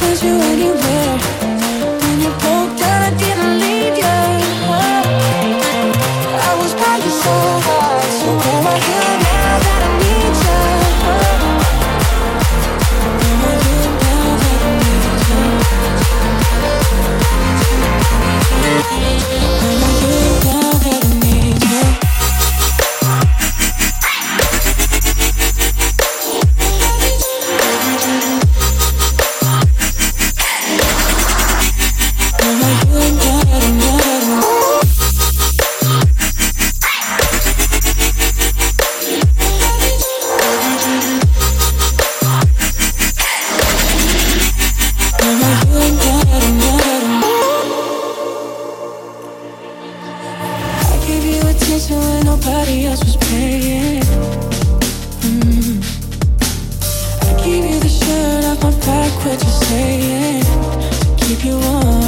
find you anywhere. When you're Mm. I gave you the shirt off my back, what you? To keep you warm.